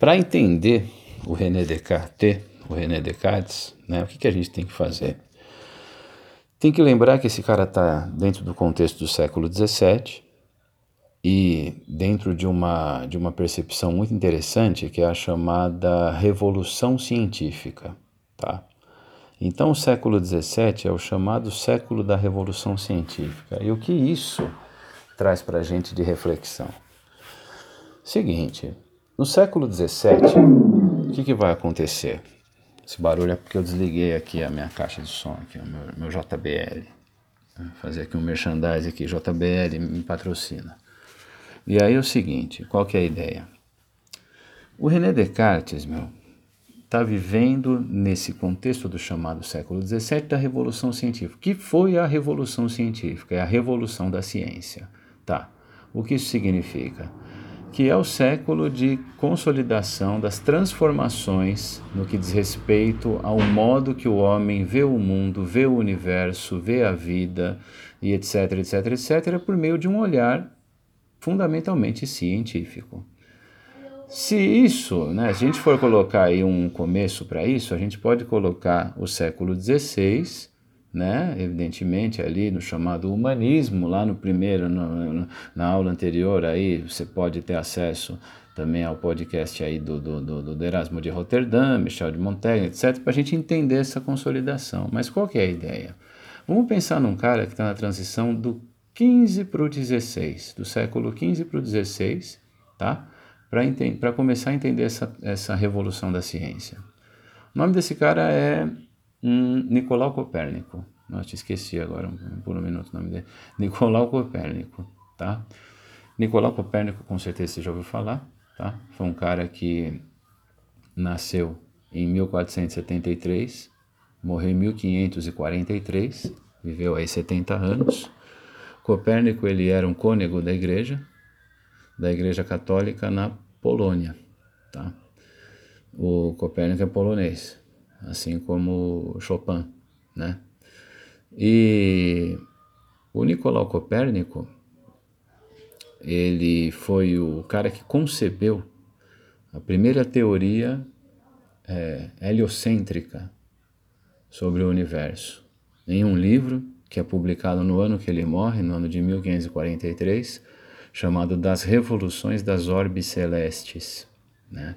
Para entender o René Descartes, o René Descartes, né, o que, que a gente tem que fazer? Tem que lembrar que esse cara está dentro do contexto do século XVII e dentro de uma, de uma percepção muito interessante que é a chamada Revolução Científica. Tá? Então, o século XVII é o chamado século da Revolução Científica. E o que isso traz para a gente de reflexão? Seguinte, no século XVII, o que, que vai acontecer? Esse barulho é porque eu desliguei aqui a minha caixa de som, aqui, o meu, meu JBL. Vou fazer aqui um merchandising aqui, JBL me patrocina. E aí é o seguinte, qual que é a ideia? O René Descartes, meu, está vivendo nesse contexto do chamado século XVII da Revolução Científica. que foi a Revolução Científica? É a revolução da ciência. Tá. O que isso significa? Que é o século de consolidação das transformações no que diz respeito ao modo que o homem vê o mundo, vê o universo, vê a vida e etc, etc, etc, por meio de um olhar fundamentalmente científico. Se isso, né, se a gente for colocar aí um começo para isso, a gente pode colocar o século XVI, né, evidentemente ali no chamado humanismo, lá no primeiro, no, na aula anterior aí você pode ter acesso também ao podcast aí do, do, do, do Erasmo de Roterdã, Michel de Montaigne, etc., para a gente entender essa consolidação. Mas qual que é a ideia? Vamos pensar num cara que está na transição do 15 para o 16, do século 15 para o 16, tá? para começar a entender essa, essa revolução da ciência. O nome desse cara é um, Nicolau Copérnico. Nossa, esqueci agora por um minuto o nome dele. Nicolau Copérnico, tá? Nicolau Copérnico, com certeza você já ouviu falar, tá? Foi um cara que nasceu em 1473, morreu em 1543, viveu aí 70 anos. Copérnico ele era um cônego da igreja, da Igreja Católica na Polônia. Tá? O Copérnico é polonês, assim como Chopin. Né? E o Nicolau Copérnico, ele foi o cara que concebeu a primeira teoria é, heliocêntrica sobre o universo. Em um livro que é publicado no ano que ele morre, no ano de 1543, chamado Das Revoluções das Orbes Celestes. Né?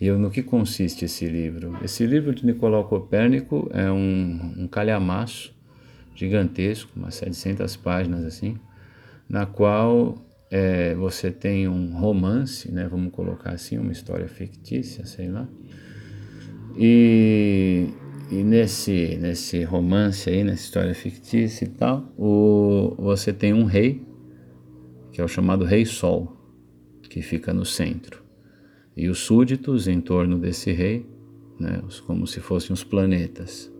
E no que consiste esse livro? Esse livro de Nicolau Copérnico é um, um calhamaço gigantesco, umas 700 páginas assim, na qual é, você tem um romance, né, vamos colocar assim, uma história fictícia, sei lá, e, e nesse, nesse romance aí, nessa história fictícia e tal, o, você tem um rei que é o chamado Rei Sol, que fica no centro. E os súditos em torno desse rei, né, como se fossem os planetas.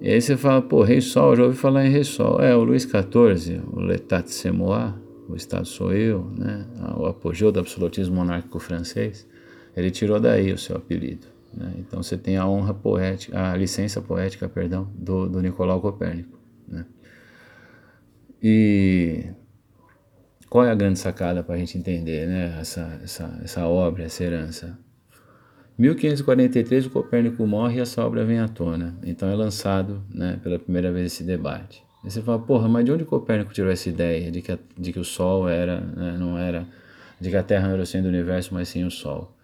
E aí você fala, pô, Rei Sol, já ouvi falar em Rei Sol. É, o Luís XIV, o L'État de Semois, o Estado sou eu, né, o apogeu do absolutismo monárquico francês, ele tirou daí o seu apelido. Né? Então você tem a honra poética, a licença poética, perdão, do, do Nicolau Copérnico. Né? E qual é a grande sacada para a gente entender né, essa, essa, essa obra, essa herança? 1543 o Copérnico morre e essa obra vem à tona. Então é lançado né, pela primeira vez esse debate. E você fala, porra, mas de onde Copérnico tirou essa ideia de que, a, de que o Sol era, né, não era, de que a Terra não era o centro do universo, mas sim o Sol?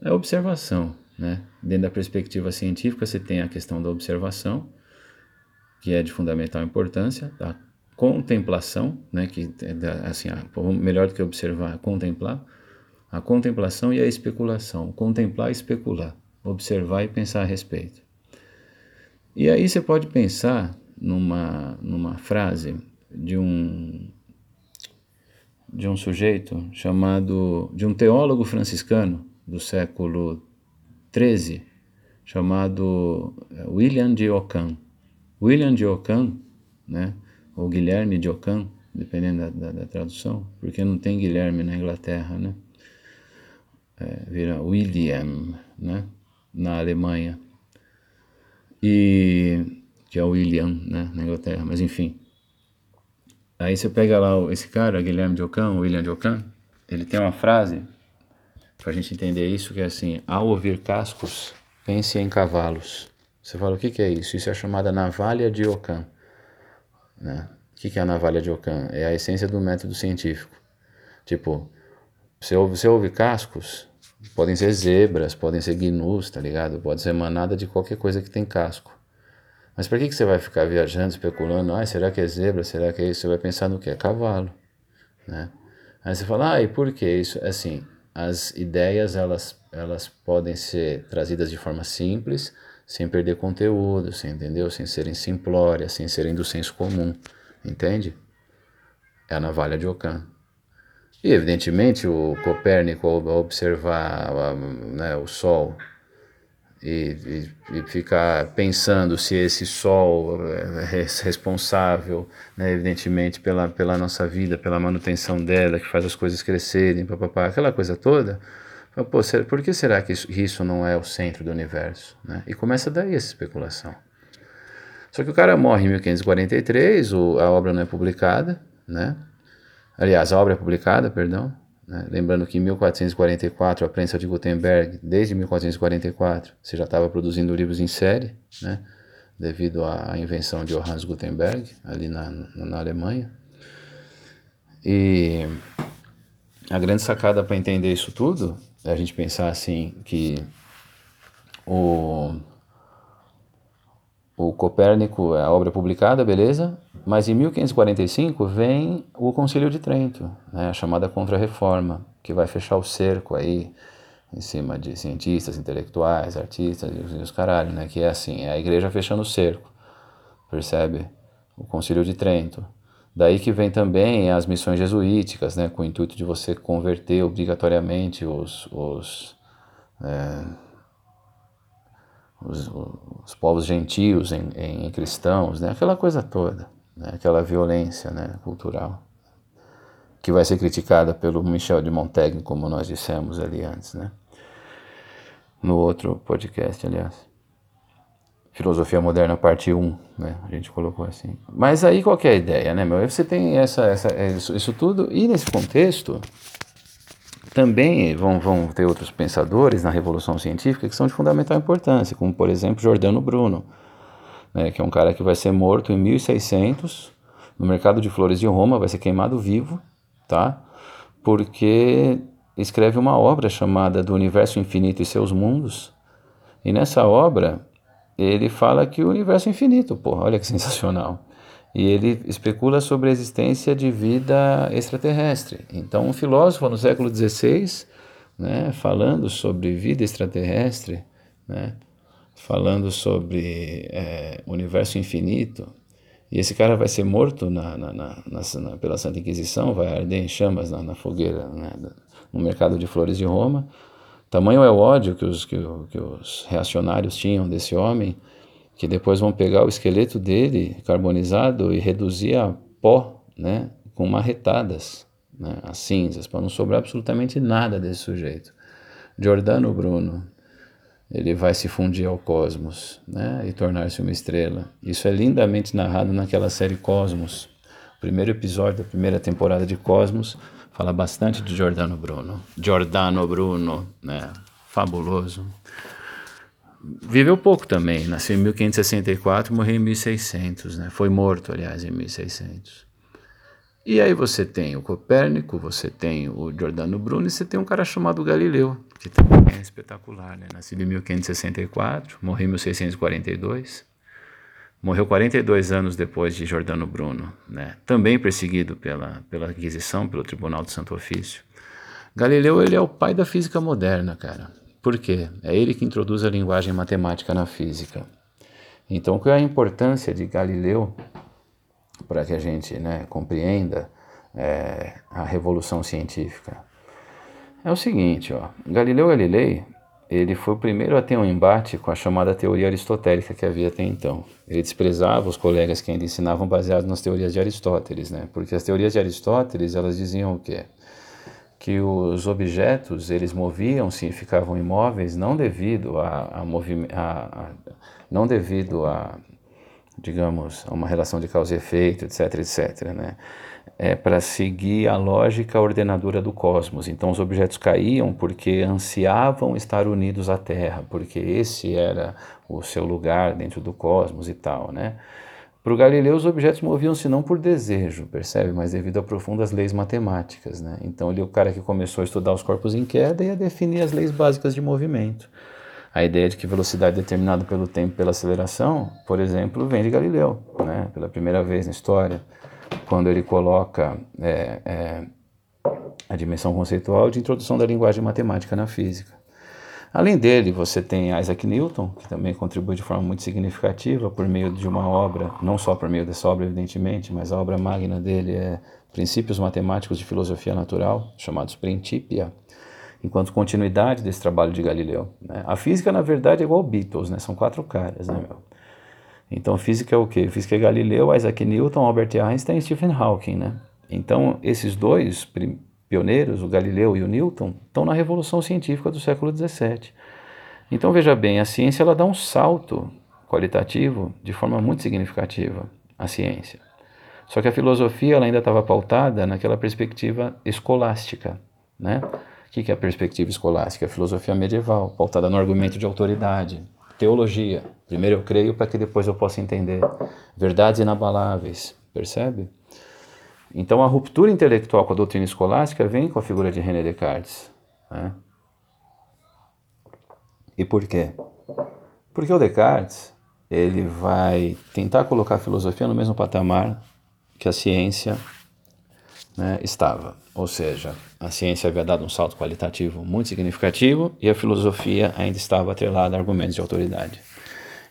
É observação. Né? Dentro da perspectiva científica, você tem a questão da observação, que é de fundamental importância, tá? Contemplação, né, que é assim, melhor do que observar, contemplar, a contemplação e a especulação, contemplar e especular, observar e pensar a respeito. E aí você pode pensar numa, numa frase de um de um sujeito chamado de um teólogo franciscano do século XIII chamado eh, William de Ockham. William de Ockham, né, ou Guilherme de Ockham, dependendo da, da, da, tradução, porque não tem Guilherme na Inglaterra, né? É, vira William, né? Na Alemanha. E que é o William, né? Na Inglaterra, mas enfim. Aí você pega lá esse cara, Guilherme de Ockham, William de Ockham, ele tem uma frase para a gente entender isso, que é assim, ao ouvir cascos, pense em cavalos. Você fala, o que, que é isso? Isso é chamada navalha de Ockham. Né? O que, é a navalha de Ockham? É a essência do método científico. Tipo, você ouve, você ouve cascos, podem ser zebras, podem ser gnus, tá ligado? Pode ser manada de qualquer coisa que tem casco. Mas para que, que você vai ficar viajando, especulando? Ah, será que é zebra? Será que é isso? Você vai pensar no que? É cavalo, né? Aí você fala, ah, e por que isso? Assim, as ideias, elas, elas podem ser trazidas de forma simples, sem perder conteúdo, sem, entendeu? Sem serem simplórias, sem serem do senso comum, entende? É a navalha de Ockham. E, evidentemente, o Copérnico, ao observar né, o Sol e, e, e, ficar pensando se esse Sol é responsável, né, evidentemente, pela, pela nossa vida, pela manutenção dela, que faz as coisas crescerem, papapá, aquela coisa toda. Pô, por que será que isso, isso não é o centro do universo? Né? E começa daí essa especulação. Só que o cara morre em 1543, o, a obra não é publicada, né? Aliás, a obra é publicada, perdão, né? lembrando que em 1444 a prensa de Gutenberg, desde 1444, você já estava produzindo livros em série, né? devido à invenção de Johannes Gutenberg, ali na, na Alemanha. E a grande sacada para entender isso tudo a gente pensar assim que o o Copérnico, a obra publicada, beleza? Mas em 1545 vem o Concílio de Trento, né, a chamada Contra-Reforma, que vai fechar o cerco aí em cima de cientistas, intelectuais, artistas e os caralho, né? Que é assim, é a igreja fechando o cerco, percebe? O Concílio de Trento. Daí que vem também as missões jesuíticas, né? Com o intuito de você converter obrigatoriamente os, os é, os, os povos gentios em, em, cristãos, né? aquela coisa toda, né? aquela violência né? cultural, que vai ser criticada pelo Michel de Montaigne, como nós dissemos ali antes, né? no outro podcast, aliás. Filosofia Moderna, parte 1, né? A gente colocou assim. Mas aí qual é a ideia, né, meu? Você tem essa, essa, isso, isso tudo, e nesse contexto, também vão, vão ter outros pensadores na Revolução Científica que são de fundamental importância, como por exemplo Giordano Bruno, né, que é um cara que vai ser morto em 1600 no mercado de flores de Roma, vai ser queimado vivo, tá? Porque escreve uma obra chamada Do Universo Infinito e Seus Mundos, e nessa obra ele fala que o universo é infinito, porra, olha que sensacional e ele especula sobre a existência de vida extraterrestre. Então, um filósofo no século XVI, né, falando sobre vida extraterrestre, né, falando sobre é, universo infinito, e esse cara vai ser morto na, na, na, pela Santa Inquisição, vai arder em chamas na, fogueira né, no mercado de flores de Roma. Tamanho é o ódio que os, que, que os reacionários tinham desse homem, que depois vão pegar o esqueleto dele carbonizado e reduzir a pó, né, com marretadas, né, as cinzas, para não sobrar absolutamente nada desse sujeito. Giordano Bruno, ele vai se fundir ao cosmos, né, e tornar-se uma estrela. Isso é lindamente narrado naquela série Cosmos. O primeiro episódio da primeira temporada de Cosmos fala bastante de Giordano Bruno. Giordano Bruno, né, fabuloso. Viveu pouco também, nasceu em 1564, morreu em 1600, né? foi morto, aliás, em 1600. E aí você tem o Copérnico, você tem o Giordano Bruno e você tem um cara chamado Galileu, que também é espetacular, né? Nascido em 1564, morreu em 1642, morreu 42 anos depois de Giordano Bruno, né? Também perseguido pela, pela Inquisição, pelo Tribunal do Santo Ofício. Galileu, ele é o pai da física moderna, cara. Por quê? É ele que introduz a linguagem matemática na física. Então, qual é a importância de Galileu para que a gente né, compreenda é, a revolução científica? É o seguinte, ó, Galileu Galilei ele foi o primeiro a ter um embate com a chamada teoria aristotélica que havia até então. Ele desprezava os colegas que ainda ensinavam baseados nas teorias de Aristóteles, né? Porque as teorias de Aristóteles elas diziam o quê? que os objetos eles moviam-se e ficavam imóveis não devido a, a, a, a, não devido a digamos a uma relação de causa e efeito etc etc né é para seguir a lógica ordenadora do cosmos. Então os objetos caíam porque ansiavam estar unidos à Terra, porque esse era o seu lugar dentro do cosmos e tal, né? Para o Galileu, os objetos moviam-se não por desejo, percebe? Mas devido a profundas leis matemáticas, né? Então ele é o cara que começou a estudar os corpos em queda e a definir as leis básicas de movimento. A ideia de que velocidade determinada pelo tempo pela aceleração, por exemplo, vem de Galileu, né? Pela primeira vez na história quando ele coloca é, é, a dimensão conceitual de introdução da linguagem matemática na física. Além dele, você tem Isaac Newton, que também contribui de forma muito significativa por meio de uma obra, não só por meio dessa obra, evidentemente, mas a obra magna dele é Princípios Matemáticos de Filosofia Natural, chamados Principia, enquanto continuidade desse trabalho de Galileu. Né? A física, na verdade, é igual Beatles, né? são quatro caras. Né, meu? Então, física é o quê? Física é Galileu, Isaac Newton, Albert Einstein e Stephen Hawking, né? Então, esses dois pioneiros, o Galileu e o Newton, estão na revolução científica do século XVII. Então, veja bem, a ciência ela dá um salto qualitativo de forma muito significativa, a ciência. Só que a filosofia ela ainda estava pautada naquela perspectiva escolástica, né? O que é a perspectiva escolástica? A filosofia medieval, pautada no argumento de autoridade, teologia. Primeiro eu creio para que depois eu possa entender. Verdades inabaláveis, percebe? Então a ruptura intelectual com a doutrina escolástica vem com a figura de René Descartes. Né? E por quê? Porque o Descartes ele vai tentar colocar a filosofia no mesmo patamar que a ciência né, estava. Ou seja, a ciência havia dado um salto qualitativo muito significativo e a filosofia ainda estava atrelada a argumentos de autoridade.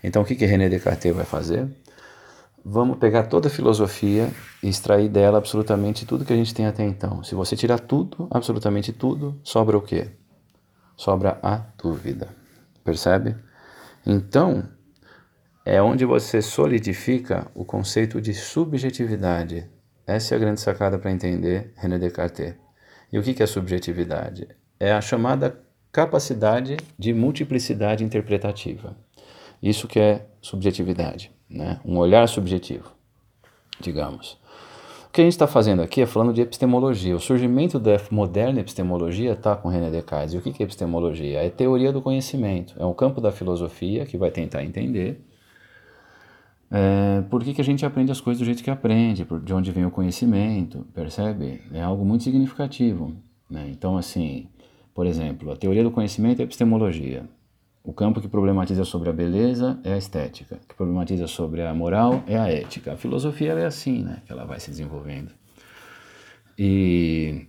Então, o que, que René Descartes vai fazer? Vamos pegar toda a filosofia e extrair dela absolutamente tudo que a gente tem até então. Se você tirar tudo, absolutamente tudo, sobra o quê? Sobra a dúvida. Percebe? Então, é onde você solidifica o conceito de subjetividade essa é a grande sacada para entender René Descartes. E o que é subjetividade? É a chamada capacidade de multiplicidade interpretativa. Isso que é subjetividade, né? um olhar subjetivo, digamos. O que a gente está fazendo aqui é falando de epistemologia. O surgimento da moderna epistemologia está com René Descartes. E o que é epistemologia? É teoria do conhecimento. É um campo da filosofia que vai tentar entender é, por que, que a gente aprende as coisas do jeito que aprende, de onde vem o conhecimento, percebe? É algo muito significativo. Né? Então, assim, por exemplo, a teoria do conhecimento é a epistemologia. O campo que problematiza sobre a beleza é a estética, que problematiza sobre a moral é a ética. A filosofia é assim, né? Que ela vai se desenvolvendo. E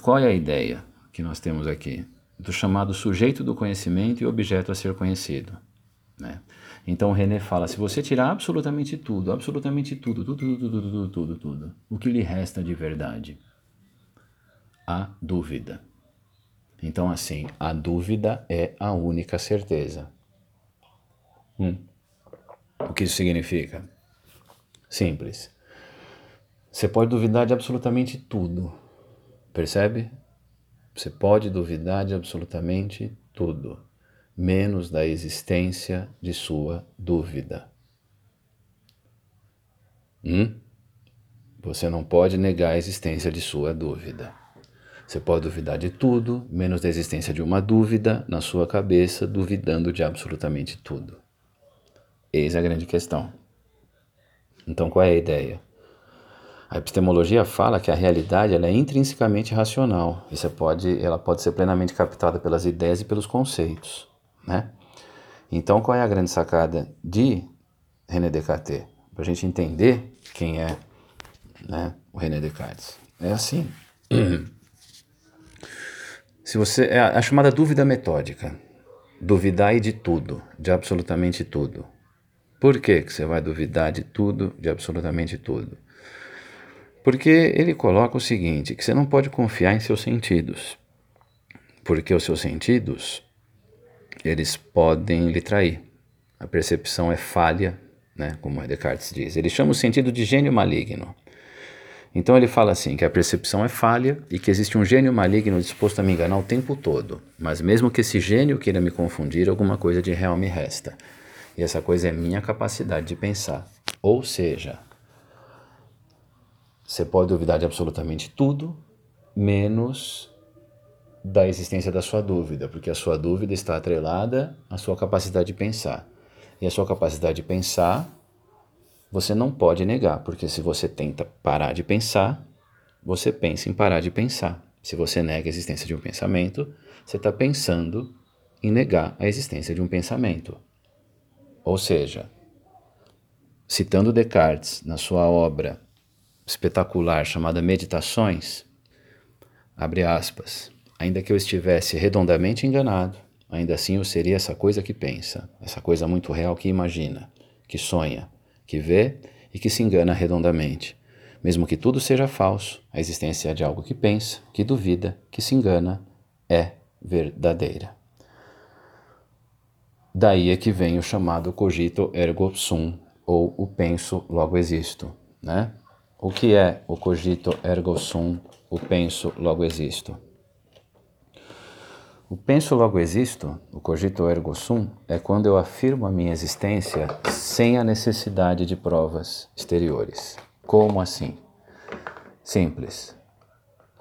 qual é a ideia que nós temos aqui? Do chamado sujeito do conhecimento e objeto a ser conhecido. Né? Então o René fala: se você tirar absolutamente tudo, absolutamente tudo, tudo, tudo, tudo, tudo, tudo, tudo, o que lhe resta de verdade? A dúvida. Então, assim, a dúvida é a única certeza. Hum. O que isso significa? Simples. Você pode duvidar de absolutamente tudo. Percebe? Você pode duvidar de absolutamente tudo menos da existência de sua dúvida. Hum? Você não pode negar a existência de sua dúvida. Você pode duvidar de tudo, menos da existência de uma dúvida na sua cabeça, duvidando de absolutamente tudo. Eis a grande questão. Então, qual é a ideia? A epistemologia fala que a realidade é intrinsecamente racional. Isso pode, ela pode ser plenamente captada pelas ideias e pelos conceitos. Né? Então, qual é a grande sacada de René Descartes? Para a gente entender quem é né, o René Descartes. É assim. Se você é a chamada dúvida metódica. Duvidar de tudo, de absolutamente tudo. Por que, que você vai duvidar de tudo, de absolutamente tudo? Porque ele coloca o seguinte, que você não pode confiar em seus sentidos. Porque os seus sentidos eles podem lhe trair. A percepção é falha, né, como Descartes diz. Ele chama o sentido de gênio maligno. Então ele fala assim que a percepção é falha e que existe um gênio maligno disposto a me enganar o tempo todo. Mas mesmo que esse gênio queira me confundir, alguma coisa de real me resta. E essa coisa é minha capacidade de pensar. Ou seja, Você pode duvidar de absolutamente tudo, menos da existência da sua dúvida, porque a sua dúvida está atrelada à sua capacidade de pensar. E a sua capacidade de pensar, você não pode negar, porque se você tenta parar de pensar, você pensa em parar de pensar. Se você nega a existência de um pensamento, você está pensando em negar a existência de um pensamento. Ou seja, citando Descartes na sua obra espetacular chamada Meditações, abre aspas, ainda que eu estivesse redondamente enganado, ainda assim eu seria essa coisa que pensa, essa coisa muito real que imagina, que sonha, que vê e que se engana redondamente. Mesmo que tudo seja falso, a existência de algo que pensa, que duvida, que se engana, é verdadeira. Daí é que vem o chamado cogito ergo sum, ou o penso logo existo, né? O que é o cogito ergo sum, o penso logo existo? O penso logo existo, o cogito ergo sum, é quando eu afirmo a minha existência sem a necessidade de provas exteriores. Como assim? Simples.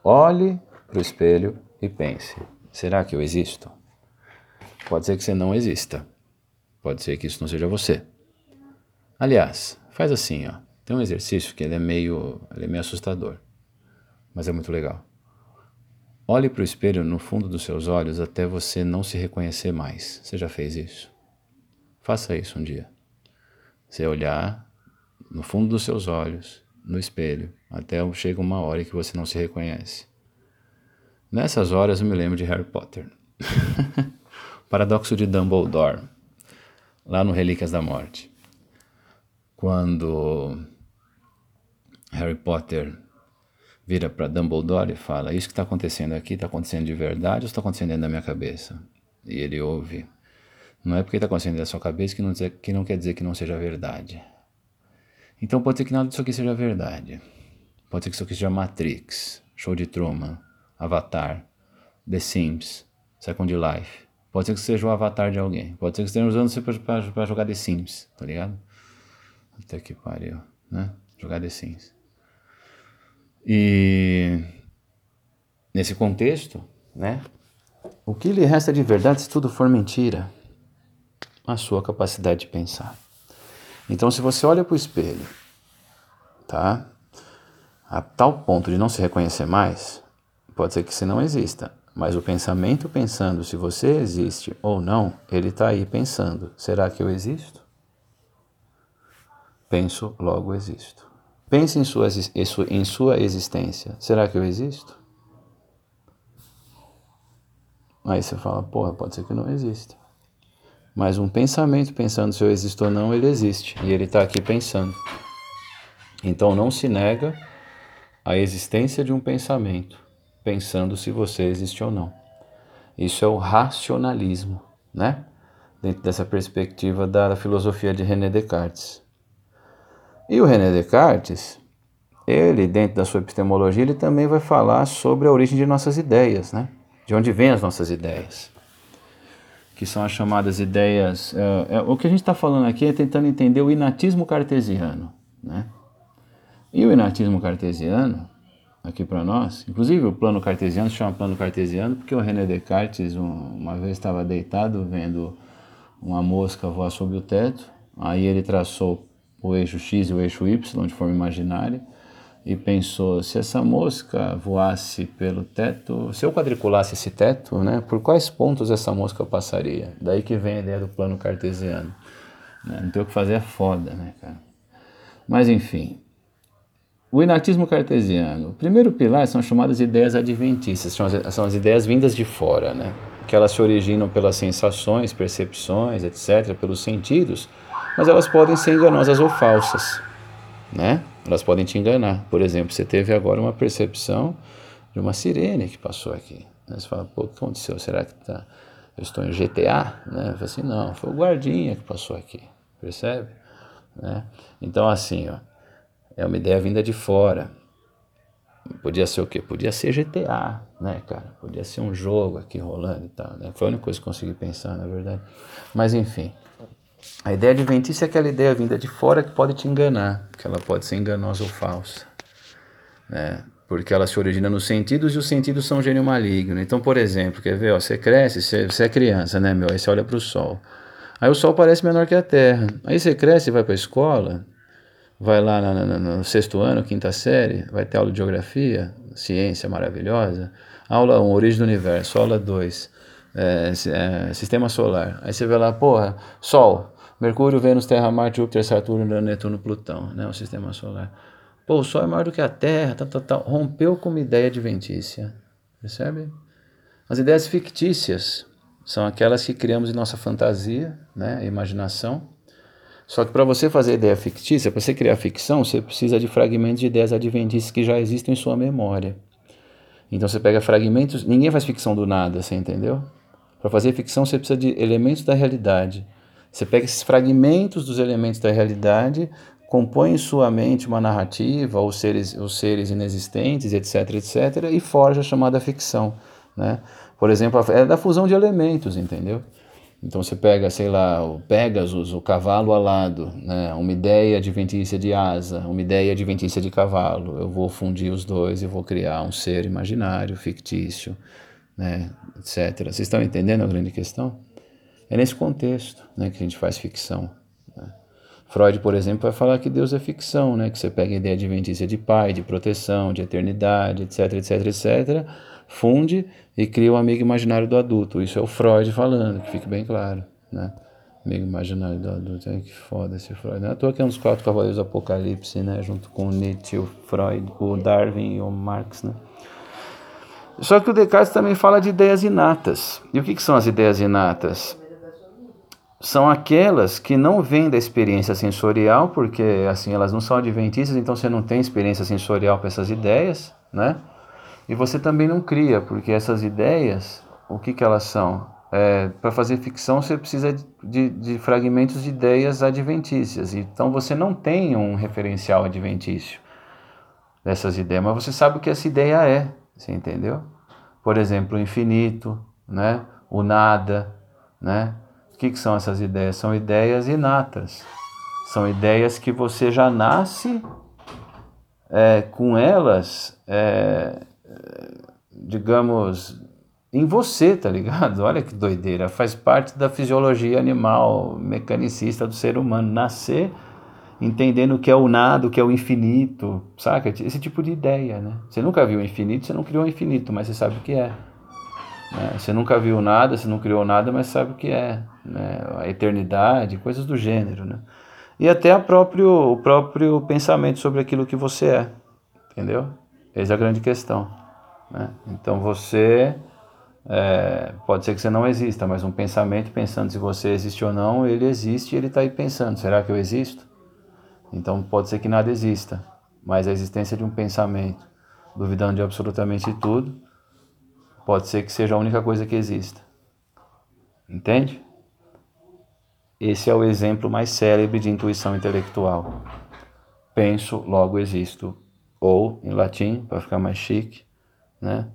Olhe para o espelho e pense: será que eu existo? Pode ser que você não exista. Pode ser que isso não seja você. Aliás, faz assim, ó. Tem um exercício que ele é meio, ele é meio assustador, mas é muito legal. Olhe para o espelho no fundo dos seus olhos até você não se reconhecer mais. Você já fez isso? Faça isso um dia. Você olhar no fundo dos seus olhos, no espelho, até chega uma hora que você não se reconhece. Nessas horas eu me lembro de Harry Potter. Paradoxo de Dumbledore, lá no Relíquias da Morte. Quando Harry Potter vira para Dumbledore e fala: Isso que está acontecendo aqui está acontecendo de verdade ou está acontecendo dentro da minha cabeça? E ele ouve: Não é porque está acontecendo dentro da sua cabeça que não, dizer, que não quer dizer que não seja verdade. Então pode ser que nada disso aqui seja verdade. Pode ser que isso aqui seja Matrix, Show de Truman, Avatar, The Sims, Second Life. Pode ser que seja o avatar de alguém. Pode ser que esteja usando você para jogar The Sims, tá ligado? Até que pariu, né? Jogar The Sims. E nesse contexto, né? O que lhe resta de verdade se tudo for mentira? A sua capacidade de pensar. Então, se você olha para o espelho, tá? A tal ponto de não se reconhecer mais, pode ser que você não exista. Mas o pensamento pensando se você existe ou não, ele está aí pensando: será que eu existo? Penso, logo existo. Pense em sua, em sua existência. Será que eu existo? Aí você fala, porra, pode ser que não exista. Mas um pensamento pensando se eu existo ou não, ele existe. E ele está aqui pensando. Então não se nega a existência de um pensamento, pensando se você existe ou não. Isso é o racionalismo, né? Dentro dessa perspectiva da filosofia de René Descartes. E o René Descartes, ele, dentro da sua epistemologia, ele também vai falar sobre a origem de nossas ideias, né? De onde vêm as nossas ideias. Que são as chamadas ideias. É, é, o que a gente está falando aqui é tentando entender o inatismo cartesiano, né? E o inatismo cartesiano, aqui para nós, inclusive o plano cartesiano se chama plano cartesiano porque o René Descartes um, uma vez estava deitado vendo uma mosca voar sobre o teto, aí ele traçou o eixo X e o eixo Y de forma imaginária e pensou se essa mosca voasse pelo teto, se eu quadriculasse esse teto, né, por quais pontos essa mosca passaria? Daí que vem a ideia do plano cartesiano. Né? Não tem o que fazer, é foda, né, cara? Mas enfim, o inatismo cartesiano. O primeiro pilar são chamadas ideias adventistas, são as, são as ideias vindas de fora, né? Que elas se originam pelas sensações, percepções, etc., pelos sentidos, mas elas podem ser enganosas ou falsas, né? Elas podem te enganar. Por exemplo, você teve agora uma percepção de uma sirene que passou aqui. Você fala, pô, o que aconteceu? Será que tá... eu estou em GTA? Né? Eu falo assim, não, foi o guardinha que passou aqui, percebe? Né? Então, assim, ó, é uma ideia vinda de fora. Podia ser o quê? Podia ser GTA, né, cara? Podia ser um jogo aqui rolando e tal, né? Foi a única coisa que consegui pensar, na verdade. Mas, enfim, a ideia adventícia é aquela ideia vinda de fora que pode te enganar, que ela pode ser enganosa ou falsa. né? porque ela se origina nos sentidos e os sentidos são gênio maligno. Então, por exemplo, quer ver, ó, você cresce, você, você é criança, né, meu? Aí você olha para o sol. Aí o sol parece menor que a Terra. Aí você cresce e vai para a escola, vai lá no, no, no, sexto ano, quinta série, vai ter aula de geografia, ciência maravilhosa. Aula 1, origem do universo. Aula 2, é, é, sistema solar. Aí você vê lá, porra, Sol, Mercúrio, Vênus, Terra, Marte, Júpiter, Saturno, Netuno, Plutão, né, o sistema solar. Pô, o Sol é maior do que a Terra, tal, tal, tal. rompeu com uma ideia adventícia. Percebe? As ideias fictícias são aquelas que criamos em nossa fantasia, né, imaginação. Só que para você fazer ideia fictícia, para você criar ficção, você precisa de fragmentos de ideias adventícias que já existem em sua memória. Então você pega fragmentos, ninguém faz ficção do nada, você entendeu? Para fazer ficção você precisa de elementos da realidade. Você pega esses fragmentos dos elementos da realidade, compõe em sua mente uma narrativa, os seres, os seres inexistentes, etc, etc, e forja a chamada ficção, né? Por exemplo, é da fusão de elementos, entendeu? Então você pega, sei lá, o Pegasus, o cavalo alado, né? uma ideia adventícia de asa, uma ideia adventícia de cavalo. Eu vou fundir os dois e vou criar um ser imaginário, fictício, né? etc. Vocês estão entendendo a grande questão? É nesse contexto né, que a gente faz ficção. Freud, por exemplo, vai falar que Deus é ficção, né? que você pega a ideia adventícia de pai, de proteção, de eternidade, etc, etc, etc, funde e cria o um amigo imaginário do adulto. Isso é o Freud falando, que fique bem claro. Né? Amigo imaginário do adulto, é que foda esse Freud. Não é à toa que é um dos quatro cavaleiros do Apocalipse, né? junto com o Nietzsche, o Freud, o Darwin e o Marx. Né? Só que o Descartes também fala de ideias inatas. E o que, que são as ideias inatas? são aquelas que não vêm da experiência sensorial, porque assim elas não são adventistas, então você não tem experiência sensorial para essas ideias, né? E você também não cria, porque essas ideias, o que, que elas são? É, para fazer ficção você precisa de, de, fragmentos de ideias adventícias, então você não tem um referencial adventício dessas ideias, mas você sabe o que essa ideia é, você entendeu? Por exemplo, o infinito, né? o nada, né? que, que são essas ideias? São ideias inatas. São ideias que você já nasce é, com elas, é, digamos, em você, tá ligado? Olha que doideira. Faz parte da fisiologia animal, mecanicista do ser humano. Nascer entendendo o que é o nada, o que é o infinito, saca? Esse tipo de ideia, né? Você nunca viu o infinito, você não criou o infinito, mas você sabe o que é. Né? Você nunca viu nada, você não criou nada, mas sabe o que é. Né? A eternidade, coisas do gênero. Né? E até a próprio, o próprio pensamento sobre aquilo que você é. Entendeu? Essa é a grande questão. Né? Então você. É, pode ser que você não exista, mas um pensamento pensando se você existe ou não, ele existe e ele está aí pensando: será que eu existo? Então pode ser que nada exista, mas a existência de um pensamento, duvidando de absolutamente tudo, pode ser que seja a única coisa que exista. Entende? Esse é o exemplo mais célebre de intuição intelectual. Penso, logo existo. Ou, em latim, para ficar mais chique, né?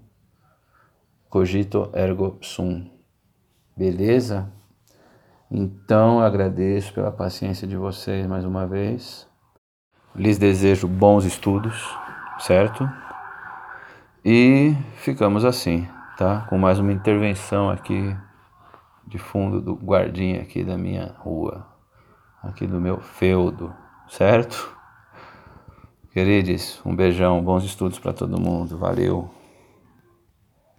Cogito ergo sum. Beleza? Então, agradeço pela paciência de vocês mais uma vez. Lhes desejo bons estudos, certo? E ficamos assim tá? Com mais uma intervenção aqui de fundo do guardinha aqui da minha rua, aqui do meu feudo, certo? Queridos, um beijão, bons estudos para todo mundo, valeu.